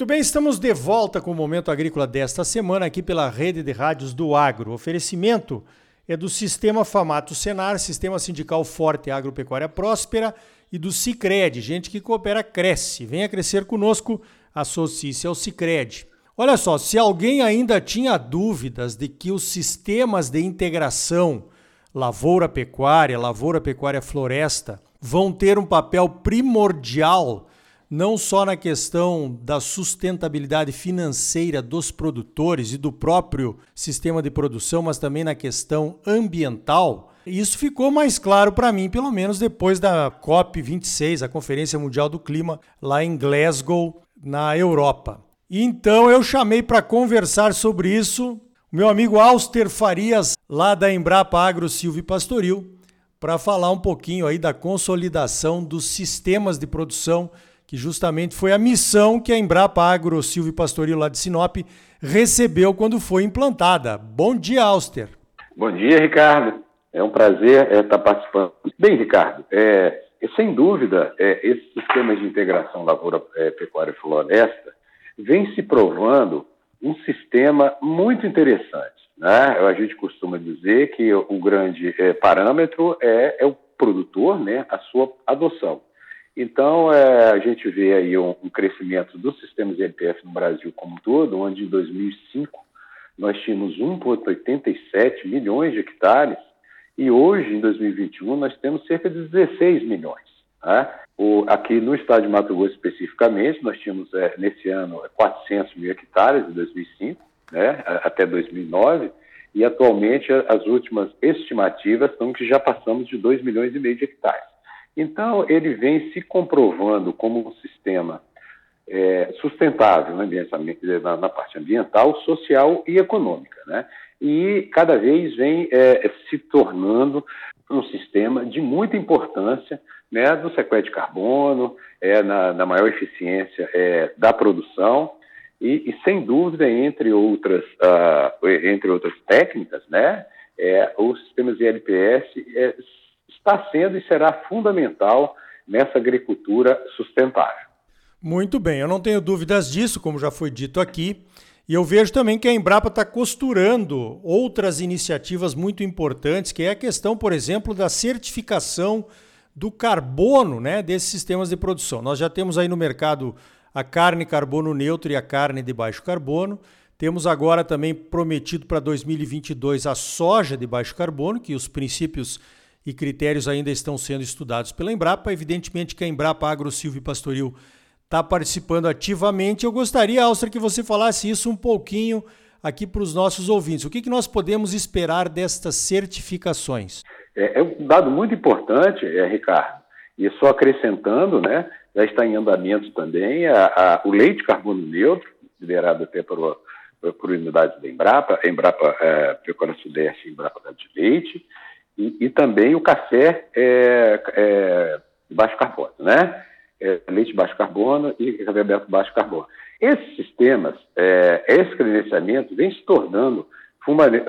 Muito bem, estamos de volta com o Momento Agrícola desta semana aqui pela rede de rádios do Agro. O oferecimento é do Sistema Famato Senar, Sistema Sindical Forte Agropecuária Próspera e do Cicred, gente que coopera cresce. Venha crescer conosco, associe-se ao Cicred. Olha só, se alguém ainda tinha dúvidas de que os sistemas de integração lavoura-pecuária, lavoura-pecuária-floresta vão ter um papel primordial não só na questão da sustentabilidade financeira dos produtores e do próprio sistema de produção, mas também na questão ambiental. Isso ficou mais claro para mim, pelo menos depois da COP26, a Conferência Mundial do Clima, lá em Glasgow, na Europa. Então eu chamei para conversar sobre isso o meu amigo Auster Farias, lá da Embrapa Agro Silvio Pastoril, para falar um pouquinho aí da consolidação dos sistemas de produção que justamente foi a missão que a Embrapa Agro Silvio Pastoril lá de Sinop recebeu quando foi implantada. Bom dia, Auster. Bom dia, Ricardo. É um prazer é, estar participando. Bem, Ricardo, é, sem dúvida, é, esse sistema de integração lavoura, é, pecuária e floresta vem se provando um sistema muito interessante. Né? A gente costuma dizer que o grande é, parâmetro é, é o produtor, né, a sua adoção. Então, é, a gente vê aí um, um crescimento dos sistemas ILPF no Brasil como um todo, onde em 2005 nós tínhamos 1,87 milhões de hectares e hoje, em 2021, nós temos cerca de 16 milhões. Né? O, aqui no estado de Mato Grosso especificamente, nós tínhamos é, nesse ano 400 mil hectares em 2005, né, até 2009, e atualmente as últimas estimativas são que já passamos de 2 milhões e meio de hectares. Então, ele vem se comprovando como um sistema é, sustentável na, na, parte ambiental, social e econômica. Né? E cada vez vem é, se tornando um sistema de muita importância né, do sequestro de carbono, é, na, na maior eficiência é, da produção e, e, sem dúvida, entre outras, uh, entre outras técnicas, né, é, os sistemas ILPS está sendo e será fundamental nessa agricultura sustentável. Muito bem, eu não tenho dúvidas disso, como já foi dito aqui. E eu vejo também que a Embrapa está costurando outras iniciativas muito importantes, que é a questão, por exemplo, da certificação do carbono né, desses sistemas de produção. Nós já temos aí no mercado a carne carbono neutro e a carne de baixo carbono. Temos agora também prometido para 2022 a soja de baixo carbono, que os princípios e critérios ainda estão sendo estudados pela Embrapa. Evidentemente que a Embrapa Agro Silvio Pastoril está participando ativamente. Eu gostaria, Alstra, que você falasse isso um pouquinho aqui para os nossos ouvintes. O que, que nós podemos esperar destas certificações? É, é um dado muito importante, é, Ricardo, e só acrescentando, né, já está em andamento também a, a, o leite carbono neutro, liderado até por, por unidades da Embrapa, Embrapa é, Pecuária Sudeste e Embrapa de Leite, e, e também o café é, é, baixo carbono, né? É, leite baixo carbono e café aberto baixo carbono. Esses sistemas, é, esse credenciamento vem se tornando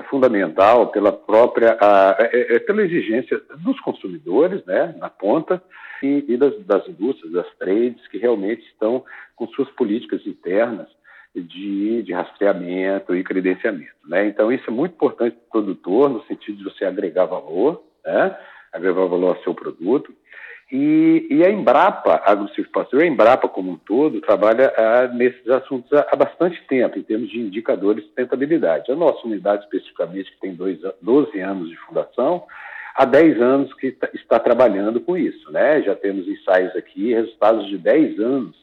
fundamental pela própria, a, é, é, pela exigência dos consumidores, né, na ponta, e, e das, das indústrias, das trades, que realmente estão com suas políticas internas de, de rastreamento e credenciamento. Né? Então, isso é muito importante para o produtor, no sentido de você agregar valor, né? agregar valor ao seu produto. E, e a Embrapa, a Pastor, a Embrapa como um todo, trabalha ah, nesses assuntos há, há, bastante tempo, em termos de indicadores de sustentabilidade. A nossa unidade, especificamente, que tem dois, 12 anos de fundação, há 10 anos que tá, está trabalhando com isso. Né? Já temos ensaios aqui, resultados de 10 anos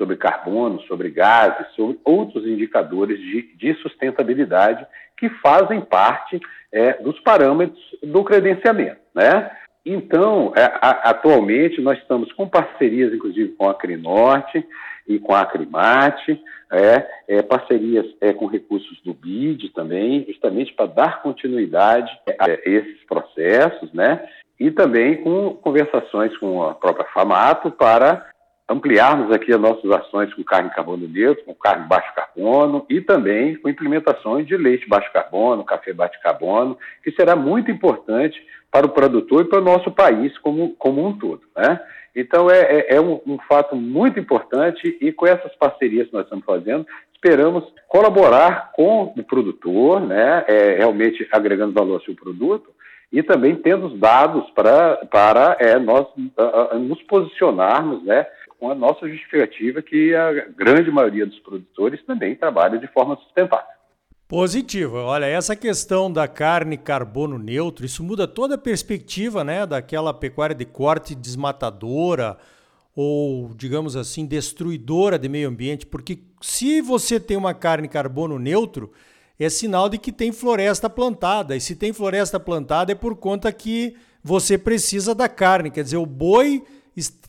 sobre carbono, sobre gases, sobre outros indicadores de, de sustentabilidade que fazem parte é, dos parâmetros do credenciamento. Né? Então, é, a, atualmente, nós estamos com parcerias, inclusive, com a Acrinorte e com a Acrimate, é, é, parcerias é, com recursos do BID também, justamente para dar continuidade a esses processos, né? E também com conversações com a própria FAMATO para ampliarmos aqui as nossas ações com carne carbono neutro, com carne baixo carbono e também com implementações de leite baixo carbono, café baixo carbono, que será muito importante para o produtor e para o nosso país como, como um todo. Né? Então, é, é, é um, um, fato muito importante e com essas parcerias que nós estamos fazendo, esperamos colaborar com o produtor, né, é, realmente agregando valor ao seu produto e também tendo os dados pra, para é, nós uh, nos posicionarmos né, com a nossa justificativa que a grande maioria dos produtores também trabalha de forma sustentável. Positivo. Olha, essa questão da carne carbono neutro, isso muda toda a perspectiva, né, daquela pecuária de corte desmatadora ou, digamos assim, destruidora de meio ambiente, porque se você tem uma carne carbono neutro, é sinal de que tem floresta plantada. E se tem floresta plantada é por conta que você precisa da carne, quer dizer, o boi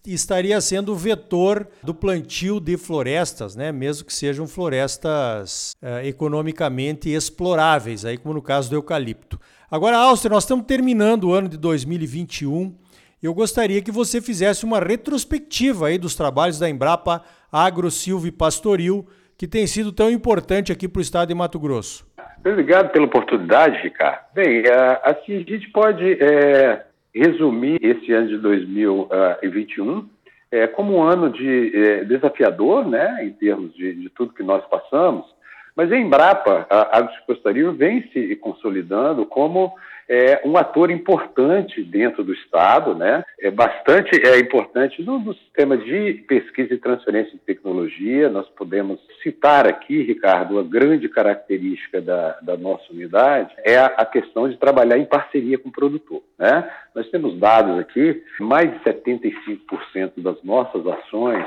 estaria sendo o vetor do plantio de florestas, né? mesmo que sejam florestas eh, economicamente exploráveis, aí como no caso do eucalipto. Agora, Áustria, nós estamos terminando o ano de 2021. Eu gostaria que você fizesse uma retrospectiva aí dos trabalhos da Embrapa Agro, Silvio e Pastoril, que tem sido tão importante aqui para o estado de Mato Grosso. Obrigado pela oportunidade, Ricardo. Bem, assim a gente pode é resumir esse ano de 2021 é, como um ano de é, desafiador, né, em termos de, de, tudo que nós passamos, mas a Embrapa, a Agroexportaria, vem se consolidando como é um ator importante dentro do Estado, né? é bastante é importante no, no, sistema de pesquisa e transferência de tecnologia. Nós podemos citar aqui, Ricardo, a grande característica da, da nossa unidade é a, a, questão de trabalhar em parceria com o produtor. Né? Nós temos dados aqui, mais de 75% das nossas ações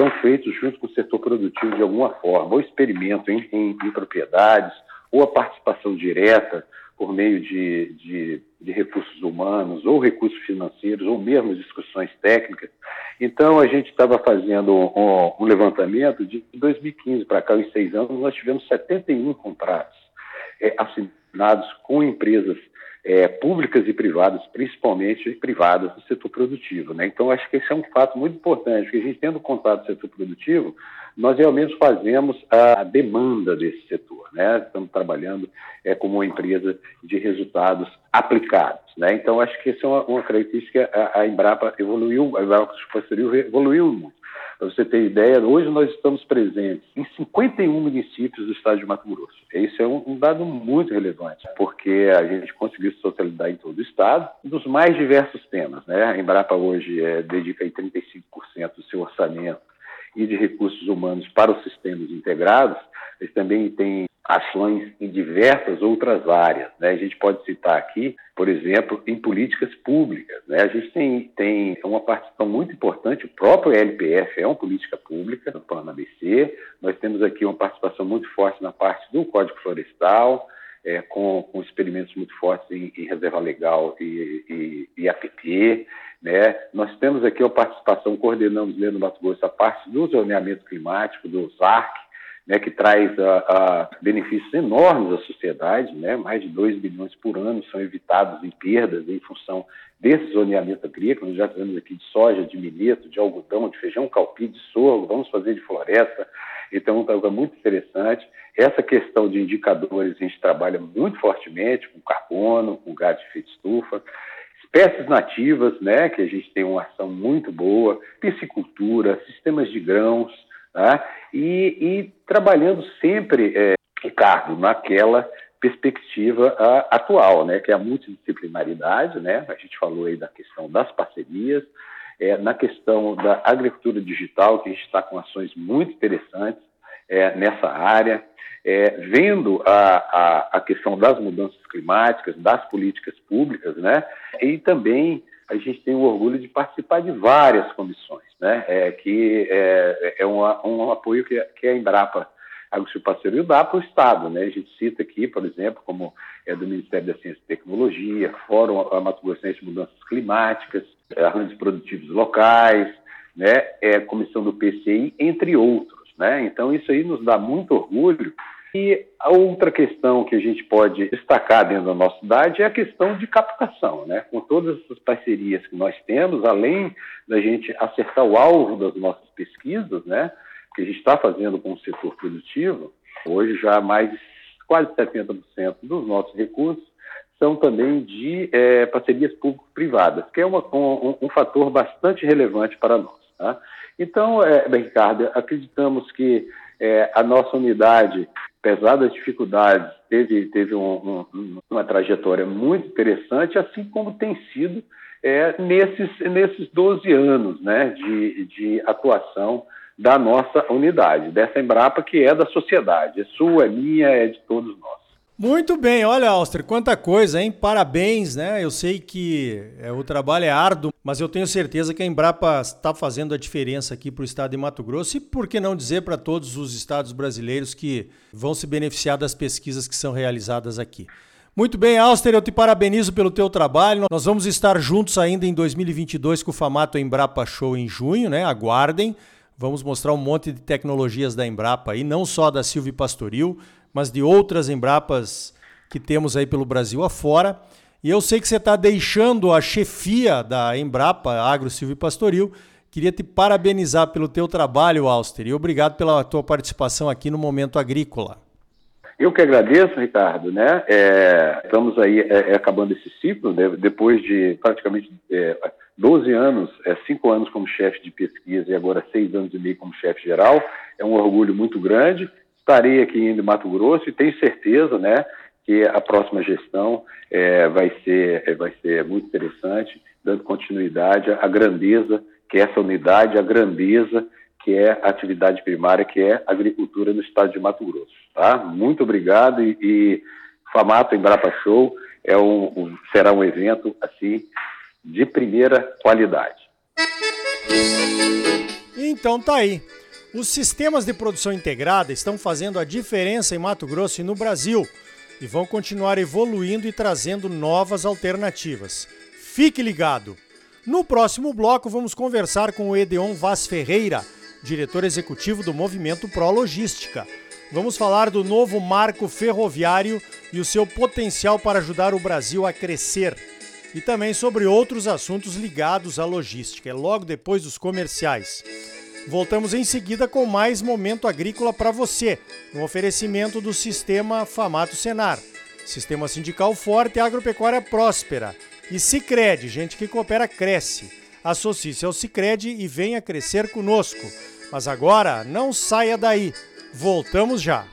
são feitos junto com o setor produtivo de alguma forma, ou experimento em, em, em propriedades, ou a participação direta por meio de, de, de, recursos humanos, ou recursos financeiros, ou mesmo discussões técnicas. Então, a gente estava fazendo um, um, levantamento de 2015 para cá, em seis anos, nós tivemos 71 contratos é, assinados com empresas é, públicas e privadas, principalmente privadas do setor produtivo. Né? Então, acho que esse é um fato muito importante, porque a gente tendo contato com o setor produtivo, nós realmente fazemos a demanda desse setor. Né? Estamos trabalhando é, como uma empresa de resultados aplicados. Né? Então, acho que essa é uma, uma característica, a, a, Embrapa evoluiu, a Embrapa evoluiu muito. Para você ter ideia, hoje nós estamos presentes em 51 municípios do estado de Mato Grosso. Isso é um, dado muito relevante, porque a gente conseguiu se totalidade em todo o estado, dos mais diversos temas. Né? A Embrapa hoje é, dedica aí 35% do seu orçamento e de recursos humanos para os sistemas integrados, eles também têm ações em diversas outras áreas. Né? A gente pode citar aqui, por exemplo, em políticas públicas. Né? A gente tem, tem uma participação muito importante, o próprio LPF é uma política pública no plano ABC, nós temos aqui uma participação muito forte na parte do Código Florestal, é, com, com, experimentos muito fortes em, em reserva legal e, e, e APP. Né? Nós temos aqui a participação, coordenamos dentro do Mato Grosso a parte do zoneamento climático, do ZARC, né, que traz a, a benefícios enormes à sociedade, né, mais de 2 bilhões por ano são evitados em perdas em função desse zoneamento agrícola, nós já fizemos aqui de soja, de milheto, de algodão, de feijão calpi, de sorgo, vamos fazer de floresta, então é muito interessante. Essa questão de indicadores a gente trabalha muito fortemente com carbono, com gás de efeito estufa, espécies nativas, né, que a gente tem uma ação muito boa, piscicultura, sistemas de grãos, Tá? E, e, trabalhando sempre, é, Ricardo, naquela perspectiva a, atual, né, que é a multidisciplinaridade, né, a gente falou aí da questão das parcerias, é, na questão da agricultura digital, que a gente está com ações muito interessantes é, nessa área, é, vendo a, a, a, questão das mudanças climáticas, das políticas públicas, né, e também a gente tem o orgulho de participar de várias comissões, né? É, que é, é um, um apoio que, que a Embrapa Agrosilparceiro dá para o Estado, né? A gente cita aqui, por exemplo, como é do Ministério da Ciência e Tecnologia, Fórum Mato Grossense de Mudanças Climáticas, arranjos produtivos locais, né? É, Comissão do PCI, entre outros, né? Então isso aí nos dá muito orgulho E a outra questão que a gente pode destacar dentro da nossa cidade é a questão de captação, né? Com todas essas parcerias que nós temos, além da gente acertar o alvo das nossas pesquisas, né? Que a gente está fazendo com o setor produtivo, hoje já mais quase 70% dos nossos recursos são também de é, parcerias público-privadas, que é uma, um, um, fator bastante relevante para nós. Tá? Então, é, Ricardo, acreditamos que é, a nossa unidade, apesar das dificuldades, teve, teve um, um, uma trajetória muito interessante, assim como tem sido é, nesses, nesses 12 anos né, de, de atuação da nossa unidade, dessa Embrapa que é da sociedade, é sua, é minha, é de todos nós. Muito bem, olha, Auster, quanta coisa, hein? Parabéns, né? Eu sei que é, o trabalho é árduo, mas eu tenho certeza que a Embrapa está fazendo a diferença aqui para o estado de Mato Grosso e, por que não dizer, para todos os estados brasileiros que vão se beneficiar das pesquisas que são realizadas aqui. Muito bem, Auster, eu te parabenizo pelo teu trabalho. Nós vamos estar juntos ainda em 2022 com o Famato Embrapa Show em junho, né? Aguardem. Vamos mostrar um monte de tecnologias da Embrapa aí, não só da Silvio Pastoril, mas de outras Embrapas que temos aí pelo Brasil afora. E eu sei que você está deixando a chefia da Embrapa, Agro Silvio Pastoril. Queria te parabenizar pelo teu trabalho, Auster, e obrigado pela tua participação aqui no Momento Agrícola. Eu que agradeço, Ricardo, né? É, estamos aí é, é acabando esse ciclo, né? depois de praticamente é, 12 anos, é, 5 anos como chefe de pesquisa e agora 6 anos e meio como chefe geral. É um orgulho muito grande estarei aqui em Mato Grosso e tenho certeza, né, que a próxima gestão é, vai, ser, é, vai ser muito interessante, dando continuidade à grandeza que é essa unidade, a grandeza que é a atividade primária, que é a agricultura no estado de Mato Grosso. Tá? Muito obrigado e, e Famato Embrapa Show é um, um, será um evento assim de primeira qualidade. Então tá aí. Os sistemas de produção integrada estão fazendo a diferença em Mato Grosso e no Brasil e vão continuar evoluindo e trazendo novas alternativas. Fique ligado! No próximo bloco, vamos conversar com o Edeon Vaz Ferreira, diretor executivo do Movimento Pro Logística. Vamos falar do novo marco ferroviário e o seu potencial para ajudar o Brasil a crescer. E também sobre outros assuntos ligados à logística. É logo depois dos comerciais. Voltamos em seguida com mais momento agrícola para você, no oferecimento do Sistema Famato Senar. Sistema sindical forte e agropecuária próspera. E Sicredi, gente que coopera cresce. Associe-se ao Sicredi e venha crescer conosco. Mas agora não saia daí. Voltamos já.